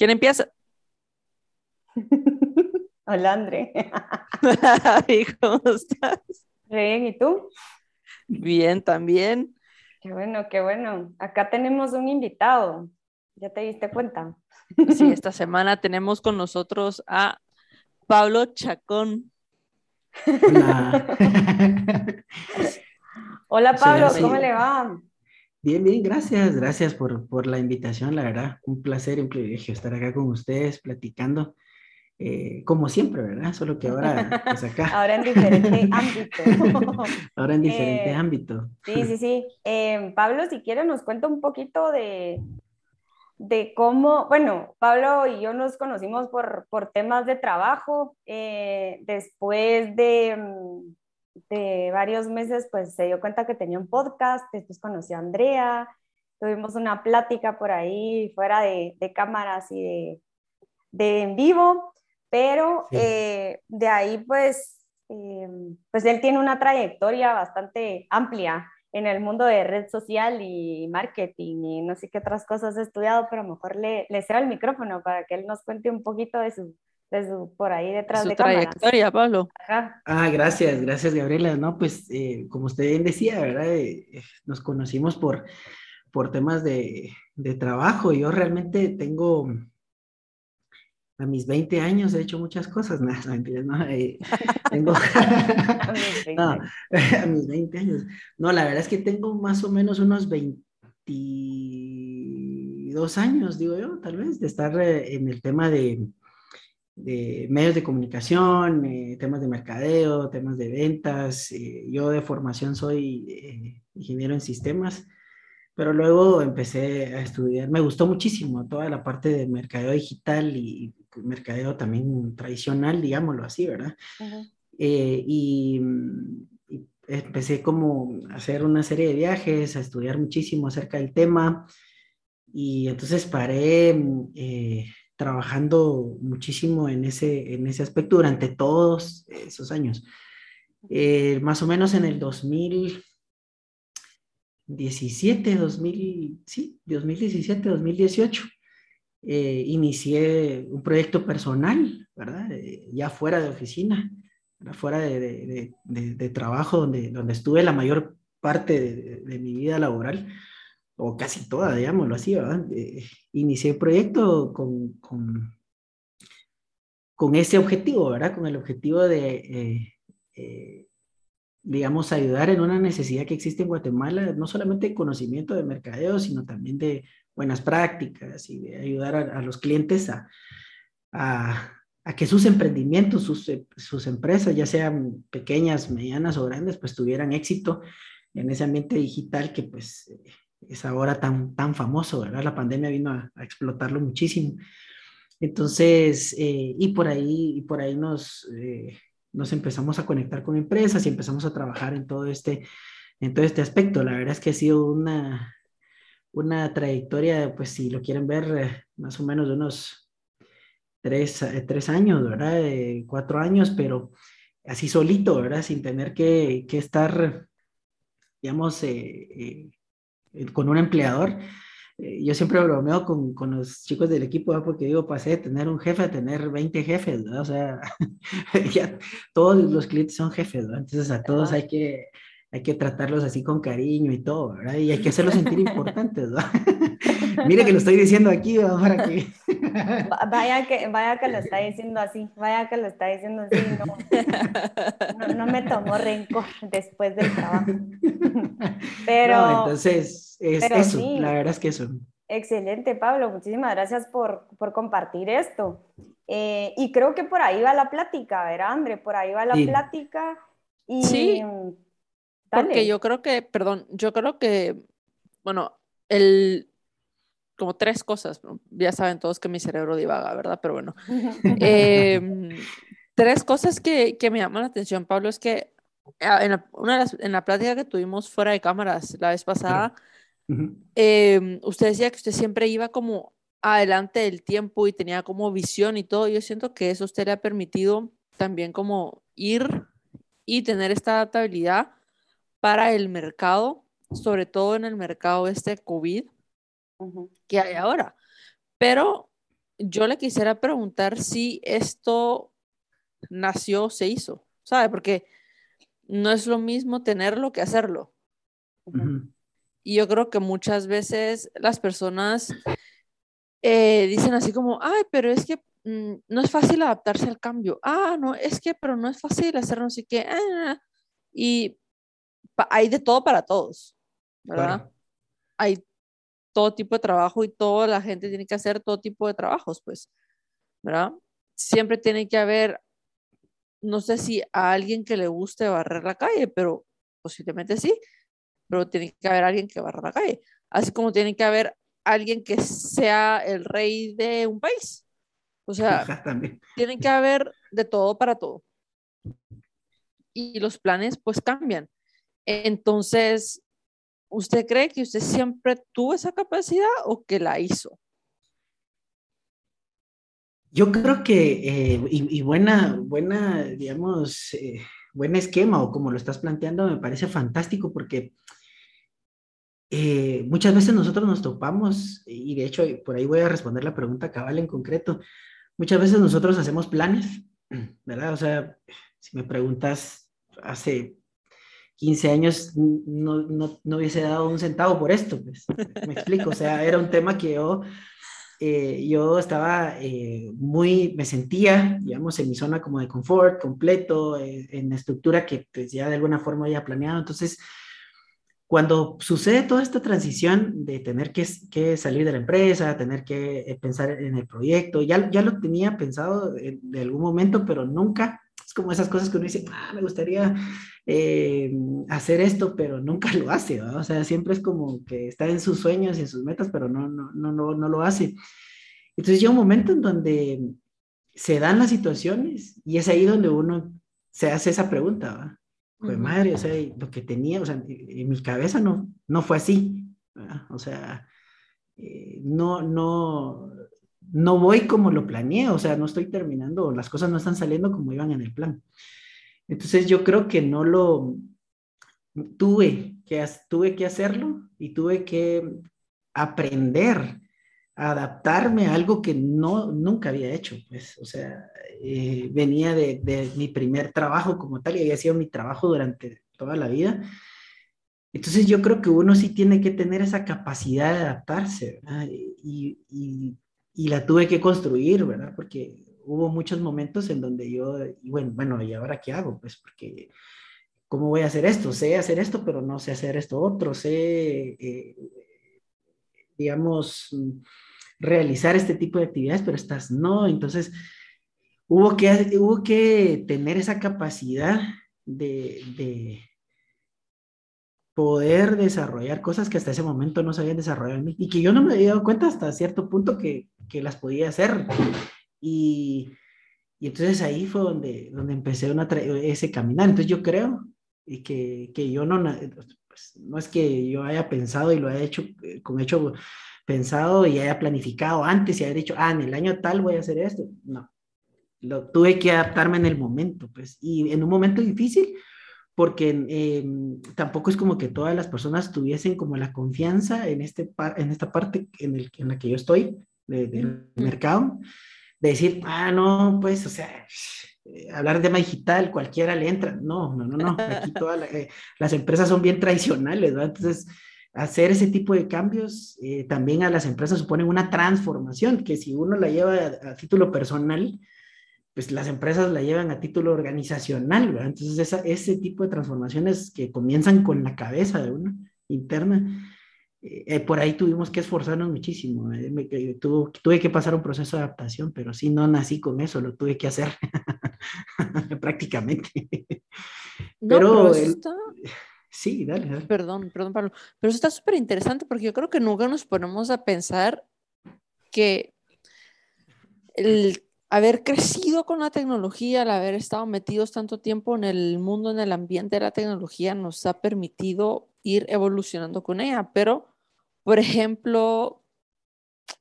¿Quién empieza? Hola, André. ¿Cómo estás? Bien, ¿y tú? Bien, también. Qué bueno, qué bueno. Acá tenemos un invitado. ¿Ya te diste cuenta? Sí, esta semana tenemos con nosotros a Pablo Chacón. Hola. Hola, Pablo, Sí, ¿cómo le va? Bien, bien, gracias, gracias por, por la invitación, la verdad, un placer y un privilegio estar acá con ustedes platicando, eh, como siempre, ¿verdad? Solo que ahora, pues acá, Ahora en diferente ámbito. ahora en diferente Eh, ámbito. Sí, sí, sí. Eh, Pablo, si quiere, nos cuenta un poquito de, de cómo, bueno, Pablo y yo nos conocimos por, por temas de trabajo. eh, después de, mm, de varios meses, pues se dio cuenta que tenía un podcast, después conoció a Andrea, tuvimos una plática por ahí fuera de, de cámaras y de, de en vivo, pero Sí. eh, de ahí pues, eh, pues él tiene una trayectoria bastante amplia en el mundo de red social y marketing y no sé qué otras cosas he estudiado, pero mejor le, le cedo el micrófono para que él nos cuente un poquito de su, de su por ahí detrás Su de cámaras. trayectoria, Pablo. Ajá. Ah, gracias, gracias, Gabriela. No, pues, eh, como usted bien decía, ¿verdad? Eh, eh, nos conocimos por, por temas de, de trabajo. Yo realmente tengo, a mis 20 años he hecho muchas cosas, no, no, mentiras, no, eh, tengo... A mis 20. No, a mis 20 años. No, la verdad es que tengo más o menos unos 22 años, digo yo, tal vez, de estar en el tema de, de medios de comunicación, eh, temas de mercadeo, temas de ventas. eh, yo de formación soy eh, ingeniero en sistemas, pero luego empecé a estudiar. Me gustó muchísimo toda la parte de mercadeo digital y mercadeo también tradicional, digámoslo así, ¿verdad? Y, y empecé como a hacer una serie de viajes, a estudiar muchísimo acerca del tema y entonces paré trabajando muchísimo en ese, en ese aspecto durante todos esos años. Eh, más o menos en el 2017, 2000, sí, 2017, 2018 eh, inicié un proyecto personal, ¿verdad? Eh, ya fuera de oficina, fuera de, de- trabajo, donde, donde estuve la mayor parte de mi vida laboral, o casi toda, digámoslo así, ¿verdad? Eh, inicié el proyecto con, con, con ese objetivo, ¿verdad? Con el objetivo de, eh, eh, digamos, ayudar en una necesidad que existe en Guatemala, no solamente de conocimiento de mercadeo, sino también de buenas prácticas y de ayudar a, a los clientes a, a, a que sus emprendimientos, sus, eh, sus empresas, ya sean pequeñas, medianas o grandes, pues tuvieran éxito en ese ambiente digital que pues eh, es ahora tan, tan famoso, ¿verdad? La pandemia vino a, explotarlo muchísimo. Entonces, eh, y por ahí, y por ahí nos, eh, nos empezamos a conectar con empresas y empezamos a trabajar en todo este, en todo este aspecto. La verdad es que ha sido una, una trayectoria, pues si lo quieren ver, eh, más o menos de unos tres, eh, tres años, ¿verdad? Cuatro años, pero así solito, ¿verdad? Sin tener que, que estar, digamos, eh, con un empleador. Eh, yo siempre bromeo con, con los chicos del equipo, ¿verdad? porque digo, pasé de tener un jefe a tener 20 jefes, ¿verdad? O sea, ya todos los clientes son jefes, ¿verdad? Entonces a todos hay que, hay que tratarlos así con cariño y todo, ¿verdad? Y hay que hacerlos sentir importantes, ¿verdad? Mire que lo estoy diciendo aquí, ¿verdad? Para que... Va- Vaya que, vaya que lo está diciendo así, vaya que lo está diciendo así, no, no, no me tomó rencor después del trabajo. Pero No, entonces, es pero eso, sí. la verdad es que eso. excelente, Pablo, muchísimas gracias por, por compartir esto. Eh, y creo que por ahí va la plática, ¿verdad, André? Por ahí va la Sí. plática. Y, Sí, dale. Porque yo creo que, perdón, yo creo que, bueno, el, como tres cosas, ya saben todos que mi cerebro divaga, ¿verdad? Pero bueno, Em, tres cosas que, que me llaman la atención, Pablo, es que ah, en la, una de las- en la plática que tuvimos fuera de cámaras la vez pasada, em, usted decía que usted siempre iba como adelante del tiempo y tenía como visión y todo. Yo siento que eso usted le ha permitido también como ir y tener esta adaptabilidad para el mercado, sobre todo en el mercado este COVID Que hay ahora. Pero yo le quisiera preguntar si esto nació se hizo, ¿sabe? Porque no es lo mismo tenerlo que hacerlo. Y yo creo que muchas veces las personas eh, dicen así como, ay, pero es que mm, no es fácil adaptarse al cambio. Ah, no, es que, pero no es fácil hacer no sé qué. Ah, y hay de todo para todos, ¿verdad? Hay todo tipo de trabajo y toda la gente tiene que hacer todo tipo de trabajos, pues, ¿verdad? Siempre tiene que haber, no sé si a alguien que le guste barrer la calle, pero posiblemente sí, pero tiene que haber alguien que barra la calle, así como tiene que haber alguien que sea el rey de un país. O sea, tiene que haber de todo para todo. Y los planes pues cambian. Entonces, ¿usted cree que usted siempre tuvo esa capacidad o que la hizo? Yo creo que, eh, y, buena, buena, digamos, eh, buen esquema o como lo estás planteando, me parece fantástico porque eh, muchas veces nosotros nos topamos, y de hecho por ahí voy a responder la pregunta cabal en concreto, muchas veces nosotros hacemos planes, ¿verdad? O sea, si me preguntas hace 15 años no, no, no, hubiese dado un centavo por esto, pues, me explico, o sea, era un tema que yo, eh, yo estaba eh, muy, me sentía, digamos, en mi zona como de confort, completo, en la estructura que pues, ya de alguna forma había planeado, entonces cuando sucede toda esta transición de tener que, que, salir de la empresa, tener que eh, pensar en el proyecto, ya, ya lo tenía pensado de, algún momento, pero nunca, es como esas cosas que uno dice, ah, me gustaría eh, hacer esto, pero nunca lo hace, o sea, siempre es como que está en sus sueños y en sus metas, pero no, no, no, no, no lo hace. Entonces llega un momento en donde se dan las situaciones y es ahí donde uno se hace esa pregunta, ¿va? Pues madre, o sea, lo que tenía, o sea, en mi cabeza no, no fue así, o sea, eh, no, no, no voy como lo planeé, o sea, no estoy terminando, las cosas no están saliendo como iban en el plan. Entonces yo creo que no lo, tuve que, tuve que hacerlo y tuve que aprender adaptarme a algo que no, nunca había hecho, pues, o sea, eh, venía de, de, mi primer trabajo como tal y había sido mi trabajo durante toda la vida. Entonces yo creo que uno sí tiene que tener esa capacidad de adaptarse. Y, y, y, la tuve que construir, ¿verdad? Porque hubo muchos momentos en donde yo, y bueno, bueno, ¿y ahora qué hago? Pues porque, ¿cómo voy a hacer esto? Sé hacer esto, pero no sé hacer esto otro, sé, eh, digamos, realizar este tipo de actividades, pero estas no. Entonces, hubo que, hubo que tener esa capacidad de, de poder desarrollar cosas que hasta ese momento no se habían desarrollado en mí y que yo no me había dado cuenta hasta cierto punto que, que las podía hacer. Y, y, entonces ahí fue donde, donde empecé una ese caminar. Entonces yo creo y que, que yo no, pues, no es que yo haya pensado y lo haya hecho eh, con hecho pensado y haya planificado antes y haya dicho, ah, en el año tal voy a hacer esto. No, lo tuve que adaptarme en el momento, pues, y en un momento difícil, porque em, tampoco es como que todas las personas tuviesen como la confianza en, este en esta parte en, el, en la que yo estoy del mercado, de decir, ah, no, pues, o sea, eh, hablar de tema digital, cualquiera le entra. No, no, no, no. Aquí todas eh, las empresas son bien tradicionales, ¿no? Entonces, hacer ese tipo de cambios eh, también a las empresas supone una transformación que si uno la lleva a, título personal, pues las empresas la llevan a título organizacional, ¿verdad? Entonces ese tipo de transformaciones que comienzan con la cabeza de uno interna, eh, eh, por ahí tuvimos que esforzarnos muchísimo. tuve que pasar un proceso de adaptación, pero sí no nací con eso, lo tuve que hacer prácticamente. pero, pero Sí, dale, Perdón, perdón, Pablo. Pero eso está súper interesante porque yo creo que nunca nos ponemos a pensar que el haber crecido con la tecnología, el haber estado metidos tanto tiempo en el mundo, en el ambiente de la tecnología, nos ha permitido ir evolucionando con ella. Pero, por ejemplo,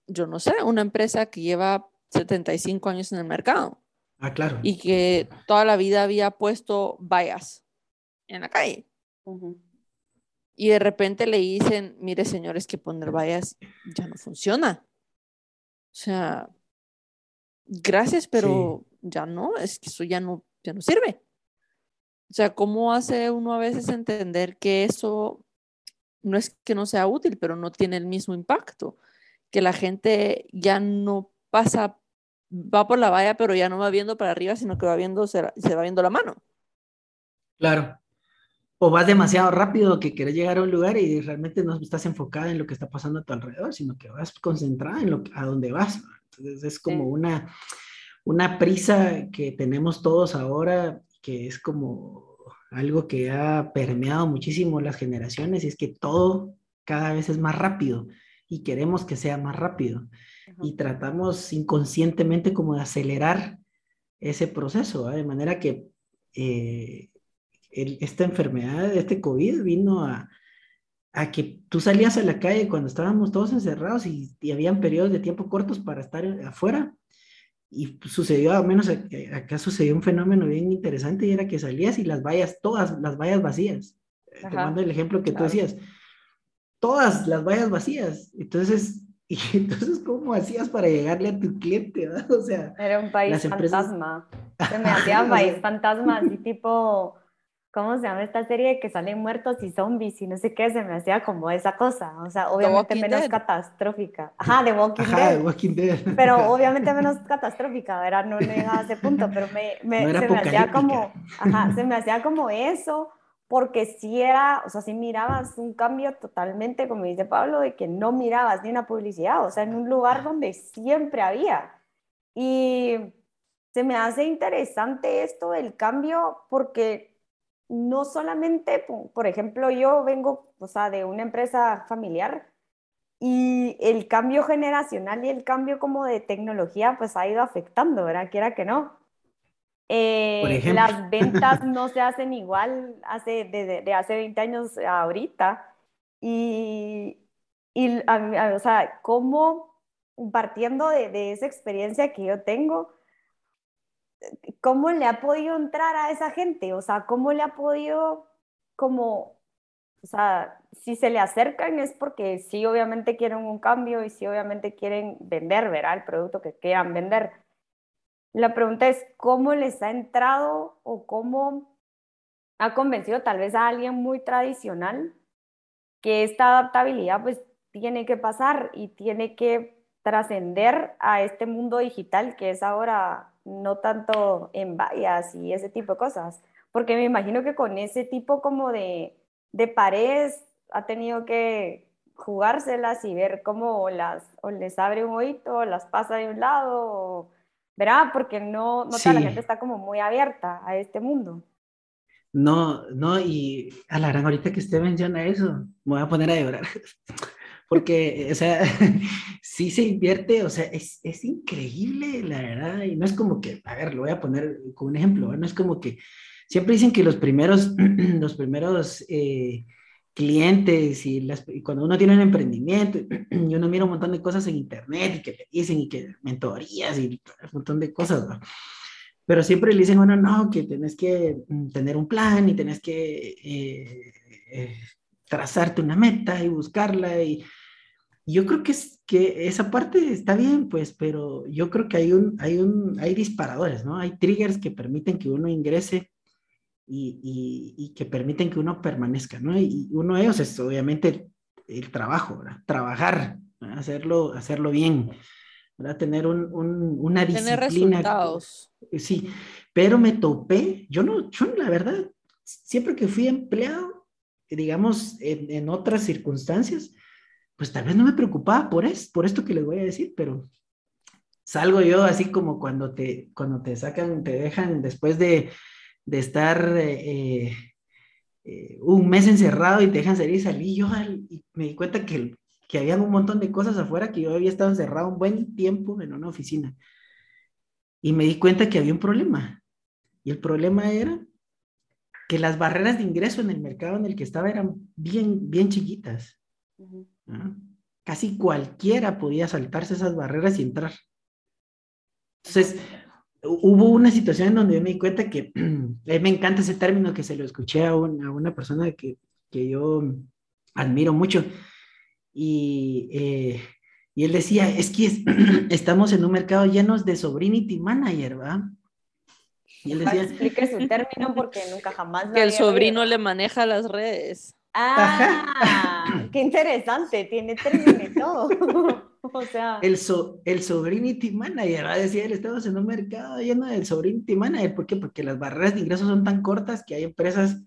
yo no sé, una empresa que lleva 75 años en el mercado. Ah, claro. Y que toda la vida había puesto vallas en la calle. Y de repente le dicen, mire señores, que poner vallas ya no funciona. O sea, gracias, pero ya no, es que eso ya no, ya no sirve. O sea, ¿cómo hace uno a veces entender que eso no es que no sea útil, pero no tiene el mismo impacto? Que la gente ya no pasa, va por la valla, pero ya no va viendo para arriba, sino que va viendo, se, se va viendo la mano. Claro. O vas demasiado rápido que quieres llegar a un lugar y realmente no estás enfocada en lo que está pasando a tu alrededor, sino que vas concentrada en lo, a dónde vas. Entonces es como una, una prisa que tenemos todos ahora que es como algo que ha permeado muchísimo las generaciones y es que todo cada vez es más rápido y queremos que sea más rápido. Y tratamos inconscientemente como de acelerar ese proceso, de manera que eh, esta enfermedad, este COVID vino a, a, que tú salías a la calle cuando estábamos todos encerrados y, y habían periodos de tiempo cortos para estar afuera y sucedió, al menos acá sucedió un fenómeno bien interesante y era que salías y las vallas, todas las vallas vacías. Te mando el ejemplo que tú decías, todas las vallas vacías. Entonces, y entonces, ¿cómo hacías para llegarle a tu cliente? O sea, era un país fantasma. Se me hacía un país fantasma, así tipo ¿cómo se llama esta serie de que salen muertos y zombies y no sé qué? Se me hacía como esa cosa, o sea, obviamente menos catastrófica. Ajá, de Walking, Ajá, Dead. Walking Dead. Pero obviamente menos catastrófica, ¿verdad? No llega a ese punto, pero me, me se me hacía como, ajá, se me hacía como eso, porque sí era, o sea, sí mirabas un cambio totalmente, como dice Pablo, de que no mirabas ni una publicidad, o sea, en un lugar donde siempre había. Y se me hace interesante esto del cambio porque no solamente, por ejemplo, yo vengo, o sea, de una empresa familiar y el cambio generacional y el cambio como de tecnología, pues ha ido afectando, ¿verdad? Quiera que no. Eh, las ventas no se hacen igual hace, de, hace 20 años a ahorita. Y, y o sea, cómo partiendo de, de esa experiencia que yo tengo, ¿cómo le ha podido entrar a esa gente? O sea, ¿cómo le ha podido como, o sea, si se le acercan es porque sí obviamente quieren un cambio y sí obviamente quieren vender, ¿verdad? El producto que quieran vender. La pregunta es, ¿cómo les ha entrado o cómo ha convencido tal vez a alguien muy tradicional que esta adaptabilidad pues tiene que pasar y tiene que trascender a este mundo digital que es ahora no tanto en vallas y ese tipo de cosas, porque me imagino que con ese tipo como de, de paredes ha tenido que jugárselas y ver cómo las, o les abre un oído, o las pasa de un lado, ¿verdad? Porque no, no toda la gente está como muy abierta a este mundo. No, no, y a la gran ahorita que usted menciona eso, me voy a poner a llorar. porque, o sea, sí se invierte, o sea, es, es, increíble, la verdad, y no es como que, a ver, lo voy a poner como un ejemplo, no es como que, siempre dicen que los primeros, los primeros eh, clientes y, las, cuando uno tiene un emprendimiento y uno mira un montón de cosas en internet y que le dicen y que mentorías y un montón de cosas, ¿no? pero siempre le dicen, bueno, no, que tenés que mm, tener un plan y tenés que eh, eh, trazarte una meta y buscarla y yo creo que, es, que esa parte está bien, pues, pero yo creo que hay, un, hay, un, hay disparadores, ¿no? Hay triggers que permiten que uno ingrese y, y, que permiten que uno permanezca, ¿no? Y uno de ellos es obviamente el, trabajo, ¿verdad? Trabajar, hacerlo, hacerlo bien, ¿verdad? Tener un, un, una disciplina. Tener resultados. Sí, pero me topé, yo no, yo la verdad, siempre que fui empleado, digamos, en, en otras circunstancias, pues tal vez no me preocupaba por, es, por esto que les voy a decir, pero salgo yo así como cuando te, cuando te sacan, te dejan después de, de estar eh, eh, un mes encerrado y te dejan salir, salí yo y me di cuenta que, que había un montón de cosas afuera que yo había estado encerrado un buen tiempo en una oficina. Y me di cuenta que había un problema. Y el problema era que las barreras de ingreso en el mercado en el que estaba eran bien, bien chiquitas. Casi cualquiera podía saltarse esas barreras y entrar. Entonces, hubo una situación en donde me di cuenta que me encanta ese término que se lo escuché a, una persona que, que, yo admiro mucho. Y, eh, Y él decía, es que estamos en un mercado lleno de sobrinity manager, ¿va? Y él decía... Explique su término porque nunca jamás... Que el sobrino le maneja las redes. Ah, qué interesante, tiene término y todo. o sea... El, so, el sobrinity manager, ¿va? decía él, estamos en un mercado lleno de sobrinity manager. ¿Por qué? Porque las barreras de ingresos son tan cortas que hay empresas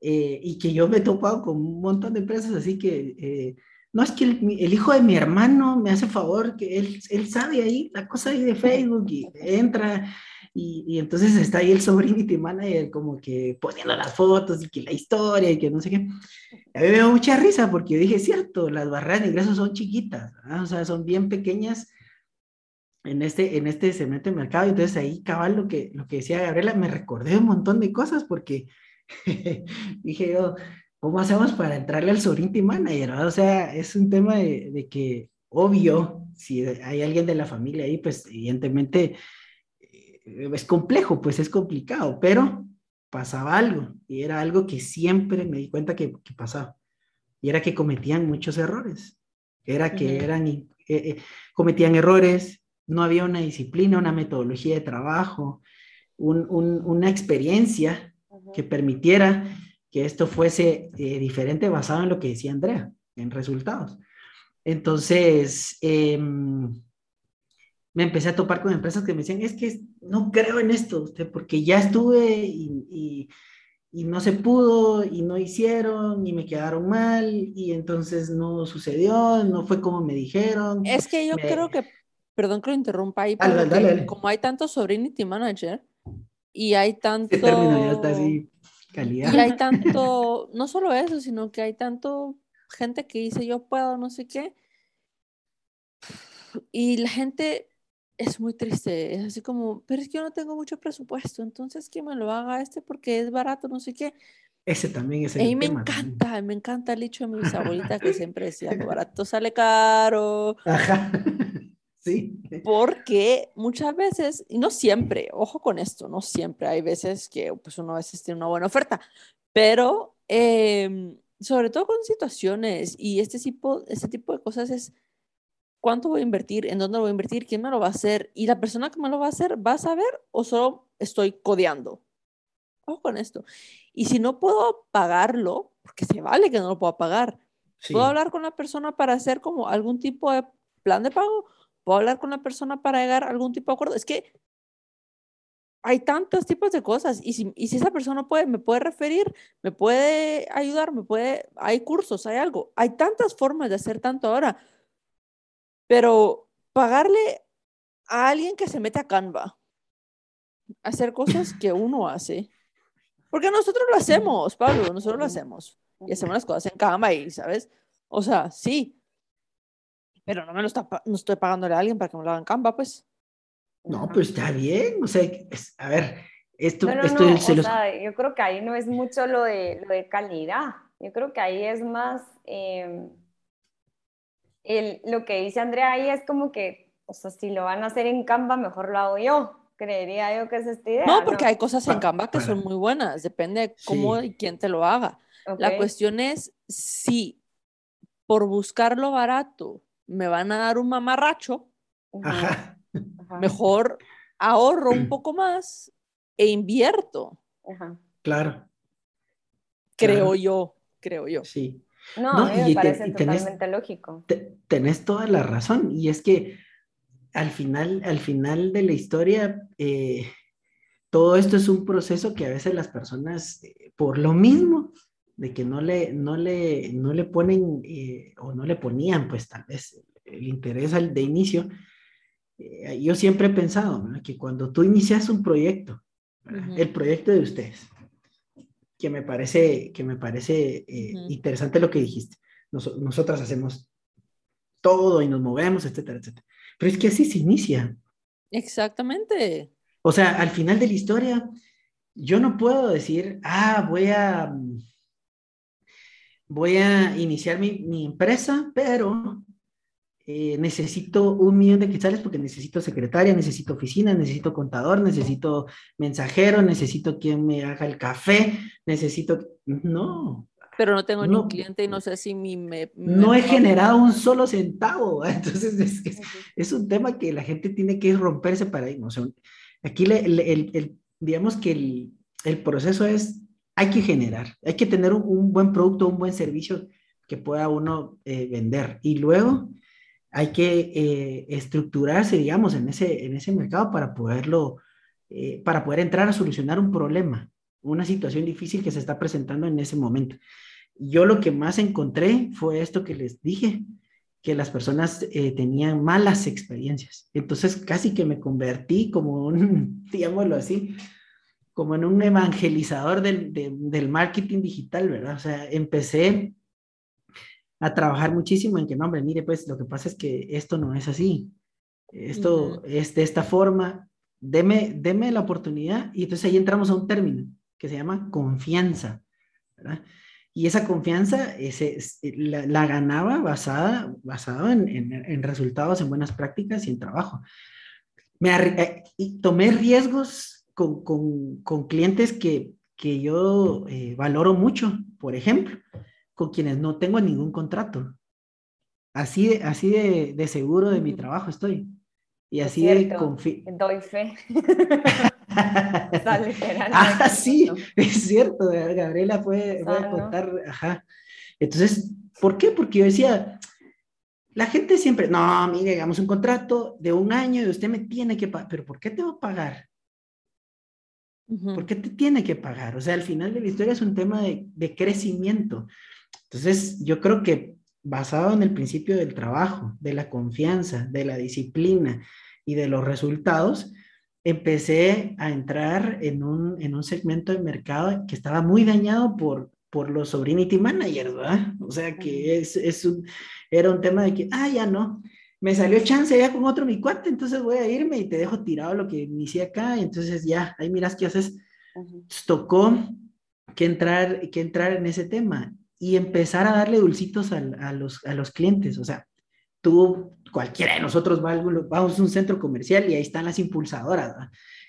eh, y que yo me he topado con un montón de empresas, así que eh, no es que el, hijo de mi hermano me hace favor, que él, él sabe ahí la cosa ahí de Facebook y entra y, y entonces está ahí el sobrinity manager como que poniendo las fotos y que la historia y que no sé qué. A mí me da mucha risa porque yo dije, cierto, las barreras de ingresos son chiquitas, o sea, son bien pequeñas en este, en este segmento de mercado. Entonces ahí cabal lo que, lo que decía Gabriela, me recordé un montón de cosas porque dije yo, ¿cómo hacemos para entrarle al Sorinti Manager? O sea, es un tema de, que, obvio, si hay alguien de la familia ahí, pues evidentemente es complejo, pues es complicado, pero pasaba algo y era algo que siempre me di cuenta que, pasaba. Y era que cometían muchos errores. Era que eran, eh, eh, cometían errores, no había una disciplina, una metodología de trabajo, una experiencia que permitiera que esto fuese eh, diferente basado en lo que decía Andrea, en resultados. Entonces, em, me empecé a topar con empresas que me decían, es que no creo en esto, usted, porque ya estuve y, y, no se pudo y no hicieron y me quedaron mal y entonces no sucedió, no fue como me dijeron. Es que yo creo que, perdón que lo interrumpa ahí, como hay tanto sobrinity manager, y hay tanto... ya está así, calidad. Y hay tanto, no solo eso, sino que hay tanto gente que dice yo puedo, no sé qué. Y la gente es muy triste, es así como, pero es que yo no tengo mucho presupuesto, entonces que me lo haga este porque es barato, no sé qué. Ese también es el mí me encanta, me encanta el dicho de mi bisabuelita que siempre decía, lo barato sale caro. Ajá. Sí. Porque muchas veces, y no siempre, ojo con esto, no siempre, hay veces que pues uno a veces tiene una buena oferta, pero em, sobre todo con situaciones y este tipo, este tipo de cosas es cuánto voy a invertir, en dónde lo voy a invertir, quién me lo va a hacer y la persona que me lo va a hacer va a saber o solo estoy codeando. Ojo con esto. Y si no puedo pagarlo, porque se vale que no lo pueda pagar, puedo hablar con la persona para hacer como algún tipo de plan de pago ¿Puedo hablar con la persona para llegar a algún tipo de acuerdo? Es que hay tantos tipos de cosas y si, y si esa persona puede, me puede referir, me puede ayudar, me puede, hay cursos, hay algo, hay tantas formas de hacer tanto ahora, pero pagarle a alguien que se mete a Canva, hacer cosas que uno hace, porque nosotros lo hacemos, Pablo, nosotros lo hacemos. Y hacemos las cosas en Canva y, ¿sabes? O sea, sí, pero no me lo está, no estoy pagándole a alguien para que me lo hagan Canva, pues. No, pues está bien, o sea, a ver, esto, no, esto o sea, yo creo que ahí no es mucho lo de, lo de calidad, yo creo que ahí es más, em, el, lo que dice Andrea ahí es como que, o sea, si lo van a hacer en Canva, mejor lo hago yo, creería yo que es esta idea. No, porque hay cosas en Canva que son muy buenas, depende de cómo y quién te lo haga. La cuestión es si por buscarlo barato me van a dar un mamarracho, mejor ahorro un poco más e invierto. Claro. Creo yo, creo yo. Sí. No, me parece totalmente lógico. tenés toda la razón. Y es que al final, al final de la historia, eh, todo esto es un proceso que a veces las personas, eh, por lo mismo, de que no le, no le, no le ponen eh, o no le ponían, pues tal vez el interés de inicio, yo siempre he pensado que cuando tú inicias un proyecto, el proyecto de ustedes, que me parece, que me parece eh, interesante lo que dijiste, nosotras hacemos todo y nos movemos, etcétera, etcétera. Pero es que así se inicia. Exactamente. O sea, al final de la historia, yo no puedo decir, ah, voy a voy a iniciar mi, empresa, pero eh, necesito un millón de quetzales porque necesito secretaria, necesito oficina, necesito contador, necesito mensajero, necesito quien me haga el café, necesito... No, Pero no tengo ni un cliente y no sé si mi... Me, no he generado un solo centavo. Entonces es, es, un tema que la gente tiene que romperse paradigma. O sea, aquí el, el, digamos que el, el, proceso es, hay que generar, hay que tener un, buen producto, un buen servicio que pueda uno eh, vender. Y luego hay que eh, estructurarse, digamos, en ese, en ese mercado para poderlo, eh, para poder entrar a solucionar un problema, una situación difícil que se está presentando en ese momento. Yo lo que más encontré fue esto que les dije, que las personas eh, tenían malas experiencias. Entonces casi que me convertí como un, digámoslo así, como en un evangelizador del, del marketing digital, ¿verdad? O sea, empecé a trabajar muchísimo en que, no, hombre, mire, pues lo que pasa es que esto no es así, esto es de esta forma, deme, deme la oportunidad y entonces ahí entramos a un término que se llama confianza, ¿verdad? Y esa confianza ese, la, ganaba basada, basado en, en, resultados, en buenas prácticas y en trabajo. Me eh, y tomé riesgos con, con, con clientes que, que yo eh, valoro mucho, por ejemplo con quienes no tengo ningún contrato. Así de, así de, seguro de mi trabajo estoy. Y así de confío. Doy fe. ah, sí, es cierto, Gabriela puede, puede contar, ajá. Entonces, ¿por qué? Porque yo decía, la gente siempre, no, mire, hagamos un contrato de un año y usted me tiene que pagar, pero ¿por qué te va a pagar? ¿Por qué te tiene que pagar? O sea, al final de la historia es un tema de, de crecimiento. Entonces, yo creo que basado en el principio del trabajo, de la confianza, de la disciplina y de los resultados, empecé a entrar en un, en un segmento de mercado que estaba muy dañado por, por los sobrinity managers, ¿verdad? O sea, que es, es un, era un tema de que, ah, ya no, me salió chance ya con otro mi cuate, entonces voy a irme y te dejo tirado lo que inicié acá, y entonces ya, ahí miras qué haces. Tocó que entrar, que entrar en ese tema y empezar a darle dulcitos a, los, a los clientes. O sea, tú, cualquiera de nosotros va a, vamos a un centro comercial y ahí están las impulsadoras.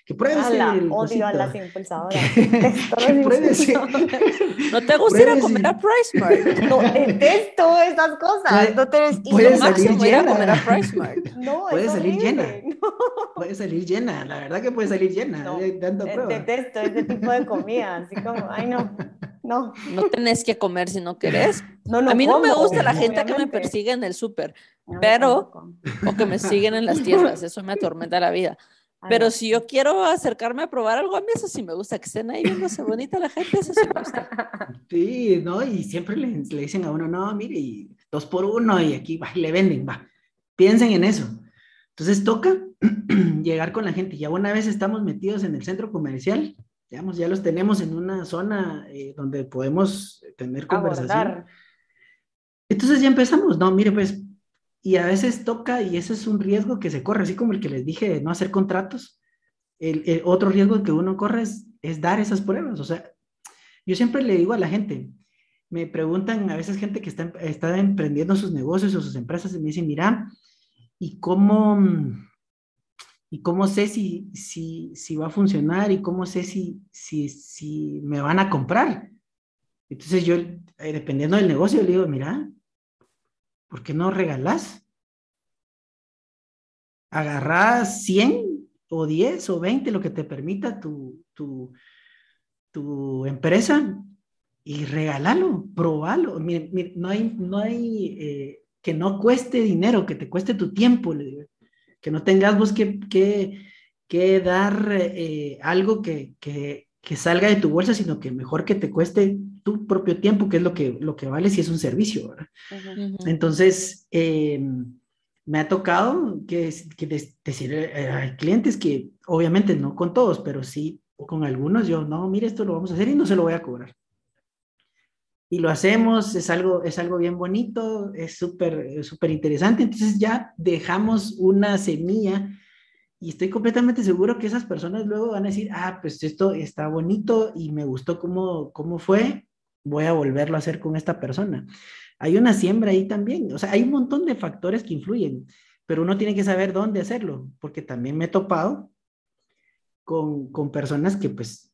Que pruebes el odio a las impulsadoras. no te gusta ir a comer a Price Mart. No, detesto esas cosas. No te puedes salir llena. a comer a Price Mart. No, puede salir llena. Puede salir llena. La verdad que puede salir llena. No, detesto ese tipo de comida. Así como, ay no. No. No tenés que comer si no querés. No, no a mí no me gusta la gente que me persigue en el súper, pero, o que me siguen en las tiendas, eso me atormenta la vida. Pero si yo quiero acercarme a probar algo, a mí eso sí me gusta, que estén ahí viéndose bonita la gente, eso sí me gusta. Sí, ¿no? Y siempre le, le dicen a uno, no, mire, y dos por uno, y aquí va, le venden, va. Piensen en eso. Entonces toca llegar con la gente. Ya una vez estamos metidos en el centro comercial, digamos, ya los tenemos en una zona eh, donde podemos tener conversación. Entonces ya empezamos, no, mire, pues, y a veces toca, y ese es un riesgo que se corre, así como el que les dije de no hacer contratos. El, otro riesgo que uno corre es, dar esas pruebas. O sea, yo siempre le digo a la gente, me preguntan a veces gente que está, emprendiendo sus negocios o sus empresas y me dicen, mira, ¿y cómo, y cómo sé si, si, si va a funcionar y cómo sé si, si, si me van a comprar. Entonces yo, eh, dependiendo del negocio, le digo, mira, ¿por qué no regalás? Agarrás 100 o 10 o 20, lo que te permita tu, tu, tu empresa y regálalo, probalo. no hay, no hay eh, que no cueste dinero, que te cueste tu tiempo. Que no tengas vos que, que, dar eh, algo que, que, que, salga de tu bolsa, sino que mejor que te cueste tu propio tiempo, que es lo que, lo que vale si es un servicio. ¿verdad? Entonces, em, me ha tocado que, que decir, eh, hay clientes que obviamente no con todos, pero sí con algunos, yo, no, mire, esto lo vamos a hacer y no se lo voy a cobrar y lo hacemos, es algo, es algo bien bonito, es súper, súper interesante. Entonces ya dejamos una semilla y estoy completamente seguro que esas personas luego van a decir, ah, pues esto está bonito y me gustó cómo, cómo fue, voy a volverlo a hacer con esta persona. Hay una siembra ahí también, o sea, hay un montón de factores que influyen, pero uno tiene que saber dónde hacerlo, porque también me he topado con, con personas que pues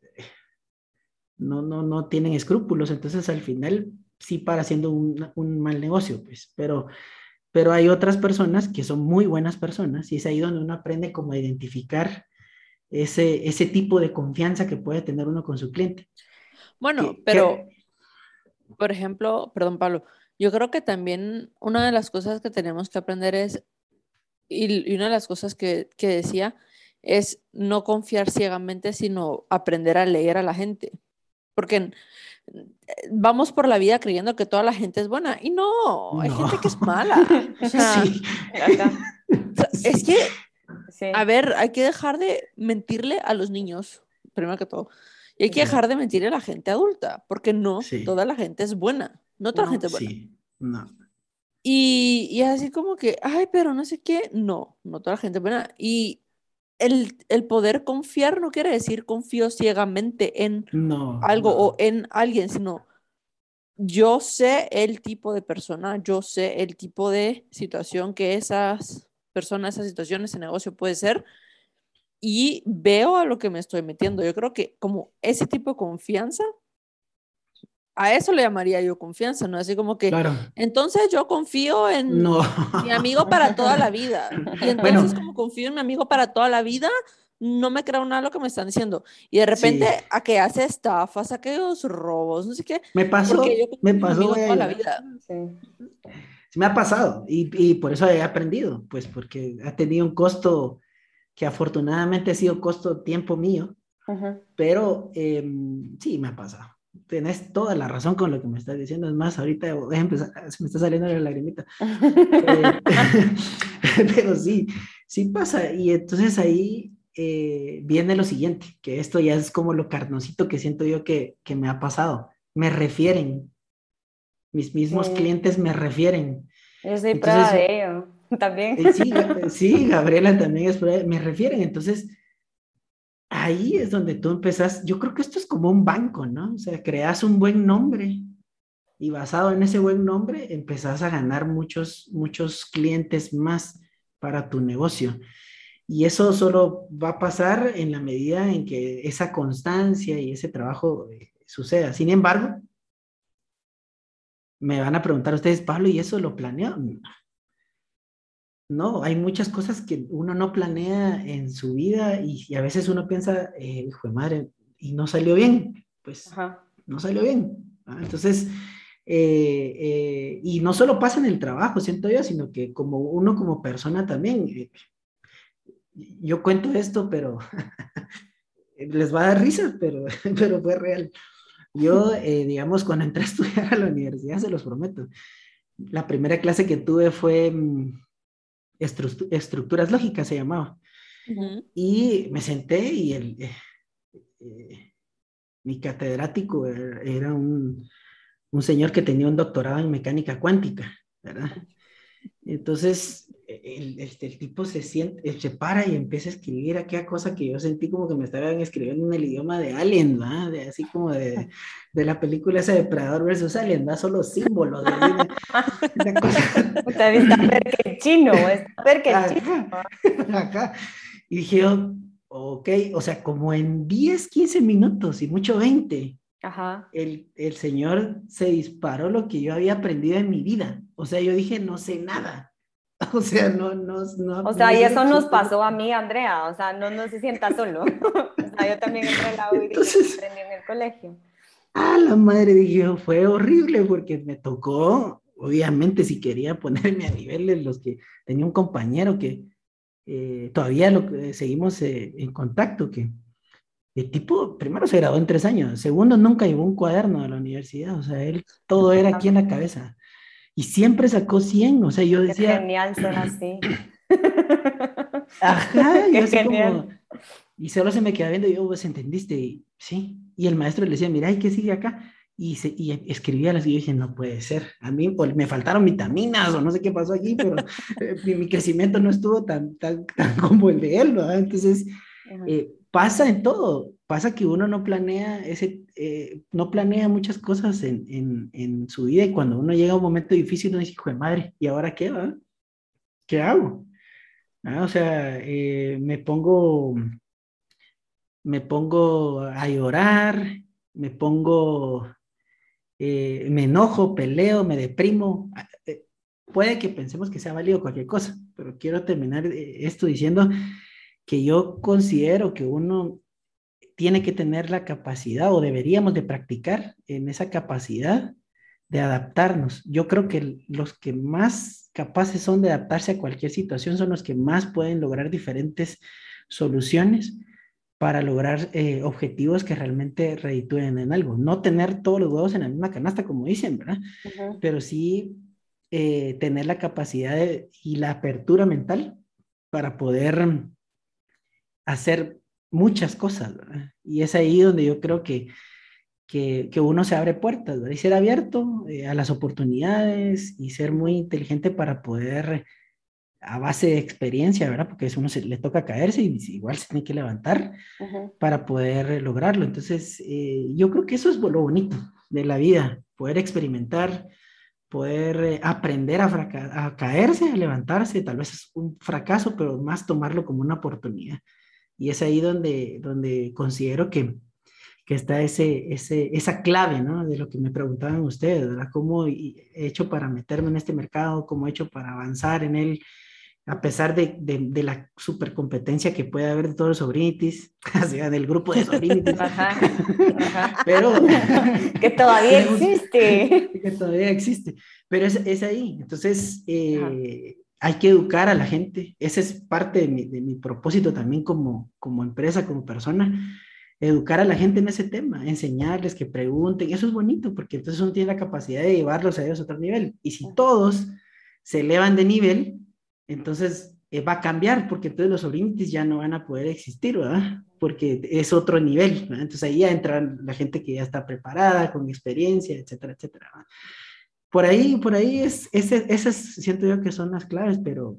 no, no, no tienen escrúpulos. Entonces al final sí para haciendo un, un, mal negocio, pues, pero, pero hay otras personas que son muy buenas personas y es ahí donde uno aprende como a identificar ese, ese tipo de confianza que puede tener uno con su cliente. Bueno, pero, por ejemplo, perdón Pablo, yo creo que también una de las cosas que tenemos que aprender es, y, una de las cosas que, que decía, es no confiar ciegamente, sino aprender a leer a la gente. Porque vamos por la vida creyendo que toda la gente es buena y no, hay gente que es mala. es que, a ver, hay que dejar de mentirle a los niños, primero que todo. Y hay que dejar de mentirle a la gente adulta, porque no toda la gente es buena. No toda la gente es buena. Sí, no. Y, y así como que, ay, pero no sé qué, no, no toda la gente es buena. Y el, poder confiar no quiere decir confío ciegamente en algo o en alguien, sino yo sé el tipo de persona, yo sé el tipo de situación que esas personas, esas situaciones, ese negocio puede ser y veo a lo que me estoy metiendo. Yo creo que como ese tipo de confianza a eso le llamaría yo confianza, ¿no? Así como que, entonces yo confío en mi amigo para toda la vida. Y entonces como confío en mi amigo para toda la vida, no me creo nada de lo que me están diciendo. Y de repente a que hace estafas, a aquellos robos, no sé qué. Me pasó, me pasó. Toda la vida. Sí. Me ha pasado y, y, por eso he aprendido, pues porque ha tenido un costo que afortunadamente ha sido costo tiempo mío, pero em, sí, me ha pasado tenés toda la razón con lo que me estás diciendo. Es más, ahorita voy a empezar, se me está saliendo la lagrimita. Eh, pero sí, sí pasa. Y entonces ahí eh, viene lo siguiente, que esto ya es como lo carnosito que siento yo que, que me ha pasado. Me refieren. Mis mismos clientes me refieren. Yo soy prueba de ello también. Eh, sí, sí, Gabriela también. Me refieren. Entonces, ahí es donde tú empezás, yo creo que esto es como un banco, ¿no? O sea, creas un buen nombre y basado en ese buen nombre empezás a ganar muchos, muchos clientes más para tu negocio. Y eso solo va a pasar en la medida en que esa constancia y ese trabajo eh, suceda. Sin embargo, me van a preguntar ustedes, Pablo, ¿y eso lo planeó? No, hay muchas cosas que uno no planea en su vida y, a veces uno piensa, eh, hijo de madre, y no salió bien, pues no salió bien. Entonces, eh, eh, y no solo pasa en el trabajo, siento yo, sino que como uno como persona también, yo cuento esto, pero les va a dar risa, pero, pero fue real. Yo, digamos, cuando entré a estudiar a la universidad, se los prometo, la primera clase que tuve fue estructuras lógicas se llamaba. Y me senté y el, eh, eh, mi catedrático era, un, un, señor que tenía un doctorado en mecánica cuántica, ¿verdad? Entonces, el, este, el, tipo se siente, se para y empieza a escribir aquella cosa que yo sentí como que me estaban escribiendo en el idioma de Alien, ¿verdad? De, así como de, de, la película esa de Predador versus Alien, ¿verdad? Solo símbolos. De, cosa. Está chino, está chino. Acá. Y dije yo, ok, o sea, como en 10, 15 minutos y mucho 20, Ajá. El, el señor se disparó lo que yo había aprendido en mi vida. O sea, yo dije, no sé nada. O sea, no, no, no. O sea, y eso nos pasó a mí, Andrea. O sea, no, no se sienta solo. o sea, yo también entré en la U y aprendí en el colegio. Ah, la madre, dije, fue horrible porque me tocó, obviamente, si quería ponerme a nivel de los que tenía un compañero que eh, todavía lo, seguimos eh, en contacto, que el tipo, primero se graduó en tres años, segundo nunca llevó un cuaderno a la universidad, o sea, él todo era aquí en la cabeza y siempre sacó 100, o sea, yo decía... Qué genial ser así. Ajá, y así como... Y solo se me queda viendo y yo, pues, ¿entendiste? sí. Y el maestro le decía, mira, ¿y qué sigue acá? Y, se, y escribía las y yo dije, no puede ser. A mí pues, me faltaron vitaminas o no sé qué pasó aquí, pero eh, mi, crecimiento no estuvo tan, tan, tan como el de él, ¿verdad? Entonces, eh, pasa en todo, pasa que uno no planea ese, eh, no planea muchas cosas en, en, en, su vida y cuando uno llega a un momento difícil uno dice, hijo de madre, ¿y ahora qué va? ¿Qué hago? Ah, o sea, eh, me pongo, me pongo a llorar, me pongo eh, me enojo, peleo, me deprimo. Eh, puede que pensemos que sea válido cualquier cosa, pero quiero terminar eh, esto diciendo que yo considero que uno tiene que tener la capacidad o deberíamos de practicar en esa capacidad de adaptarnos. Yo creo que los que más capaces son de adaptarse a cualquier situación son los que más pueden lograr diferentes soluciones para lograr eh, objetivos que realmente reditúen en algo. No tener todos los huevos en la misma canasta, como dicen, ¿verdad? Pero sí eh, tener la capacidad y la apertura mental para poder hacer muchas cosas, ¿verdad? Y es ahí donde yo creo que, que, que uno se abre puertas, ¿verdad? Y ser abierto eh, a las oportunidades y ser muy inteligente para poder a base de experiencia, ¿verdad? Porque a uno se le toca caerse y igual se tiene que levantar para poder lograrlo. Entonces, eh, yo creo que eso es lo bonito de la vida, poder experimentar, poder eh, aprender a, a, caerse, a levantarse, tal vez es un fracaso, pero más tomarlo como una oportunidad. Y es ahí donde, donde considero que, que está ese, ese, esa clave, ¿no? De lo que me preguntaban ustedes, ¿verdad? ¿Cómo he hecho para meterme en este mercado? ¿Cómo he hecho para avanzar en él? a pesar de, de, la supercompetencia que puede haber de todos los sobrinitis, o sea, del grupo de sobrinitis. Pero. que todavía existe. Que todavía existe. Pero es, es ahí. Entonces, eh, hay que educar a la gente. Ese es parte de mi, de mi, propósito también como, como empresa, como persona. Educar a la gente en ese tema, enseñarles que pregunten. Eso es bonito porque entonces uno tiene la capacidad de llevarlos a ellos a otro nivel. Y si todos se elevan de nivel, entonces eh, va a cambiar porque entonces los sobrinitis ya no van a poder existir, ¿verdad? Porque es otro nivel, ¿verdad? Entonces ahí ya entra la gente que ya está preparada, con experiencia, etcétera, etcétera. Por ahí, por ahí es, ese, esas siento yo que son las claves, pero,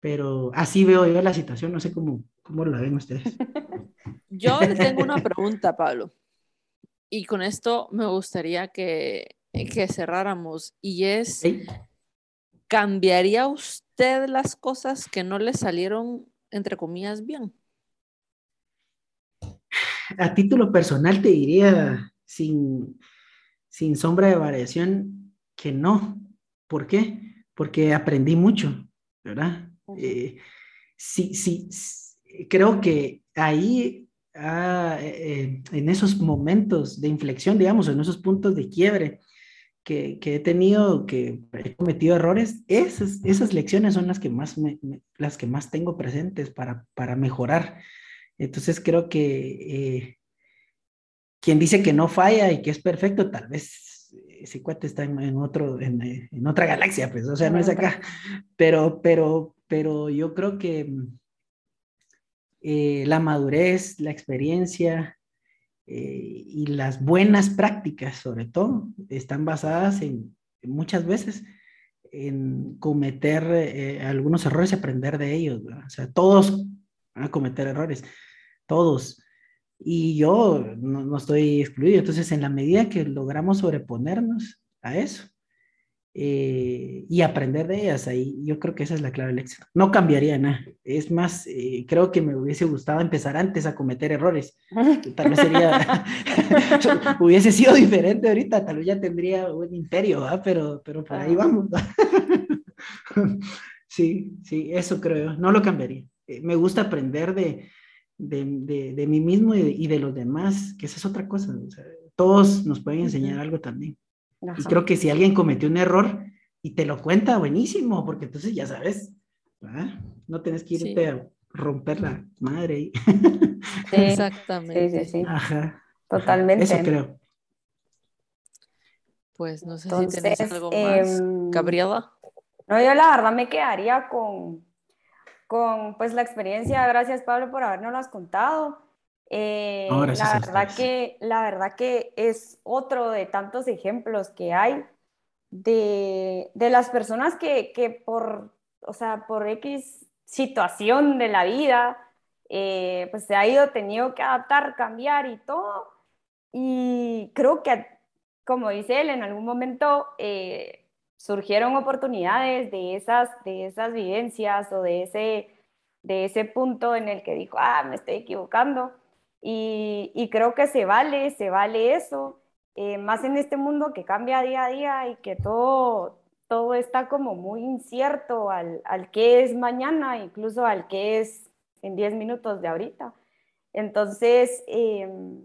pero así veo yo la situación, no sé cómo, cómo la ven ustedes. Yo tengo una pregunta, Pablo, y con esto me gustaría que, que cerráramos, y es, ¿cambiaría usted? las cosas que no le salieron, entre comillas, bien? A título personal te diría, sin, sin sombra de variación, que no. ¿Por qué? Porque aprendí mucho, ¿verdad? Eh, sí, sí, creo que ahí, ah, eh, en esos momentos de inflexión, digamos, en esos puntos de quiebre, que, he tenido, que he cometido errores, esas, esas lecciones son las que más, las que más tengo presentes para, para mejorar. Entonces creo que eh, quien dice que no falla y que es perfecto, tal vez ese cuate está en, otro, en, en, otra galaxia, pues, o sea, no es acá. Pero, pero, pero yo creo que eh, la madurez, la experiencia, eh, y las buenas prácticas, sobre todo, están basadas en, muchas veces en cometer eh, algunos errores y aprender de ellos. O sea, todos van a cometer errores, todos. Y yo no, no, estoy excluido. Entonces, en la medida que logramos sobreponernos a eso, eh, y aprender de ellas. Ahí yo creo que esa es la clave del éxito. No cambiaría nada. Es más, eh, creo que me hubiese gustado empezar antes a cometer errores. Tal vez sería, hubiese sido diferente ahorita, tal vez ya tendría un imperio, pero, pero por ahí vamos. sí, sí, eso creo. No lo cambiaría. Eh, me gusta aprender de, de, de, mí mismo y de, los demás, que esa es otra cosa. todos nos pueden enseñar algo también. Y creo que si alguien cometió un error y te lo cuenta, buenísimo, porque entonces ya sabes, no tienes que irte a romper la madre. Exactamente. Sí, sí, sí. Totalmente. Eso creo. Pues no sé si tenés algo más, em, Gabriela. No, yo la verdad me quedaría con, con pues la experiencia. Gracias Pablo por habernos contado. Eh, la, verdad que, la verdad que es otro de tantos ejemplos que hay de, de las personas que, que, por, o sea, por X situación de la vida, eh, pues se ha ido tenido que adaptar, cambiar y todo. Y creo que, como dice él, en algún momento eh, surgieron oportunidades de esas, de esas vivencias o de ese, de ese punto en el que dijo, ah, me estoy equivocando y, creo que se vale, se vale eso. eh, más en este mundo que cambia día a día y que todo, todo está como muy incierto al, al que es mañana, incluso al que es en 10 minutos de ahorita. Entonces, em,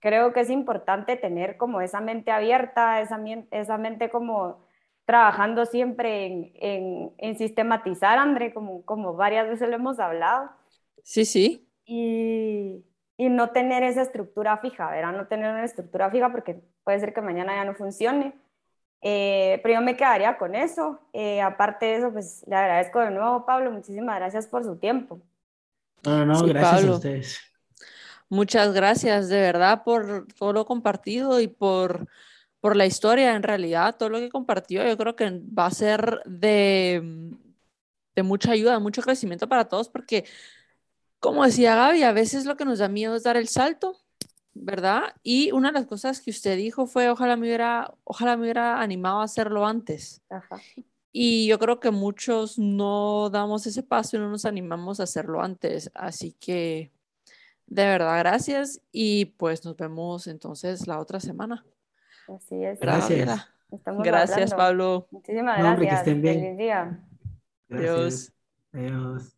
creo que es importante tener como esa mente abierta, esa, esa mente como trabajando siempre en, en, en, sistematizar, André, como, como varias veces lo hemos hablado. Sí, sí. Y, y no tener esa estructura fija, ¿verdad? No tener una estructura fija porque puede ser que mañana ya no funcione. Eh, pero yo me quedaría con eso. Eh, aparte de eso, pues le agradezco de nuevo, Pablo. Muchísimas gracias por su tiempo. No, no, gracias a ustedes. Muchas gracias de verdad por todo lo compartido y por, por la historia, en realidad, todo lo que compartió. Yo creo que va a ser de, de mucha ayuda, mucho crecimiento para todos, porque, como decía Gaby, a veces lo que nos da miedo es dar el salto, ¿verdad? Y una de las cosas que usted dijo fue, ojalá me hubiera, ojalá me hubiera animado a hacerlo antes. Y yo creo que muchos no damos ese paso y no nos animamos a hacerlo antes. Así que de verdad, gracias y pues nos vemos entonces la otra semana. Así es. Gracias. gracias, Pablo. Muchísimas gracias. que estén bien. Feliz día. Adiós. Adiós.